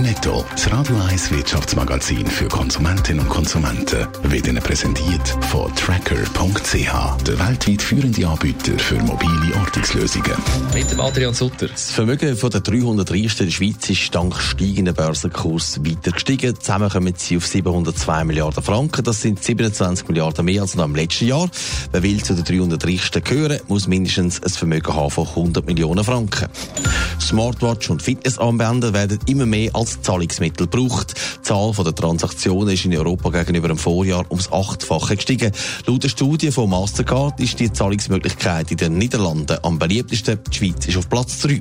Netto, das Radio 1 Wirtschaftsmagazin für Konsumentinnen und Konsumenten, wird Ihnen präsentiert von Tracker.ch, der weltweit führende Anbieter für mobile Ortungslösungen. Mit dem Adrian Sutter. Das Vermögen von der 300 Reichsten der Schweiz ist dank steigenden Börsenkurs weiter gestiegen. Zusammen kommen sie auf 702 Milliarden Franken. Das sind 27 Milliarden mehr als noch im letzten Jahr. Wer will zu den 300 Reichsten gehören, muss mindestens ein Vermögen haben von 100 Millionen Franken. Smartwatch und Fitnessarmbänder werden immer mehr als Zahlungsmittel gebraucht. Die Zahl der Transaktionen ist in Europa gegenüber dem Vorjahr ums Achtfache gestiegen. Laut der Studie von Mastercard ist die Zahlungsmöglichkeit in den Niederlanden am beliebtesten. Die Schweiz ist auf Platz 3.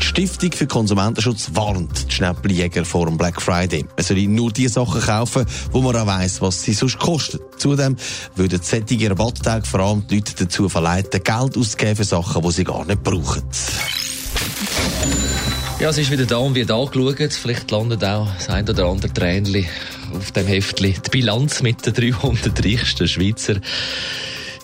Die Stiftung für Konsumentenschutz warnt die Schnäppeljäger vor dem Black Friday. Man soll nur die Sachen kaufen, wo man auch weiss, was sie sonst kosten. Zudem würden solche Rabatttage vor allem die Leute dazu verleiten, Geld auszugeben für Sachen, die sie gar nicht brauchen. Ja, es ist wieder da und wird angeschaut. Vielleicht landet auch das ein oder andere Tränchen auf dem Heftli. Die Bilanz mit den 300 reichsten Schweizer.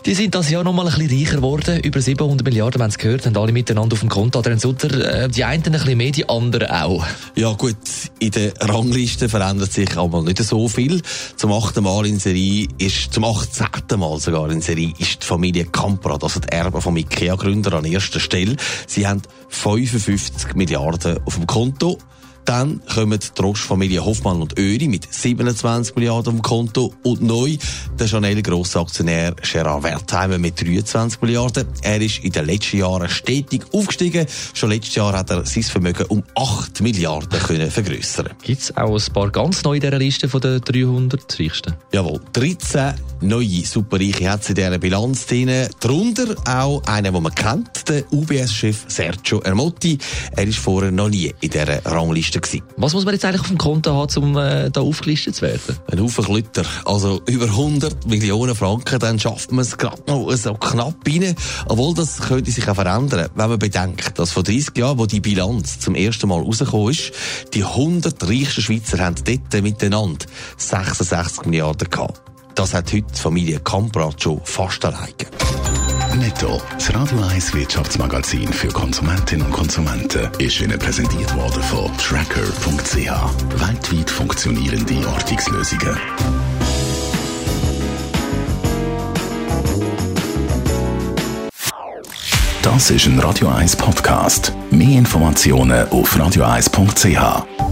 Die sind das Jahr noch mal ein bisschen reicher geworden. Über 700 Milliarden, wenn es gehört, haben alle miteinander auf dem Konto. Adrian Sutter, äh, die einen ein bisschen mehr, die anderen auch. Ja gut, in der Rangliste verändert sich aber nicht so viel. Zum achten Mal in Serie ist, zum 18. Mal sogar in Serie ist die Familie Kamprad, also die Erbe vom IKEA-Gründer an erster Stelle. Sie haben 55 Milliarden auf dem Konto. Dann kommen die Roche-Familie Hoffmann und Öri mit 27 Milliarden auf dem Konto und neu der Chanel-Grossaktionär Gerard Wertheimer mit 23 Milliarden. Er ist in den letzten Jahren stetig aufgestiegen. Schon letztes Jahr hat er sein Vermögen um 8 Milliarden können vergrößern. Gibt es auch ein paar ganz neu in dieser Liste von den 300 Reichsten? Jawohl, 13 neue Superreiche hat es in dieser Bilanz drin. Darunter auch einen, den man kennt, der UBS-Chef Sergio Ermotti. Er ist vorher noch nie in dieser Rangliste gewesen. Was muss man jetzt eigentlich auf dem Konto haben, um äh, da aufgelistet zu werden? Ein Haufen Klütter, also über 100 Millionen Franken, dann schafft man es gerade noch so knapp rein. Obwohl, das könnte sich auch verändern, wenn man bedenkt, dass vor 30 Jahren, wo die Bilanz zum ersten Mal rausgekommen ist, die 100 reichsten Schweizer haben dort miteinander 66 Milliarden gehabt. Das hat heute die Familie Kamprad schon fast alleine. Netto, das Radio 1 Wirtschaftsmagazin für Konsumentinnen und Konsumenten, ist Ihnen präsentiert worden von Tracker.ch. Weltweit funktionierende Ortungslösungen. Das ist ein Radio 1 Podcast. Mehr Informationen auf radio1.ch.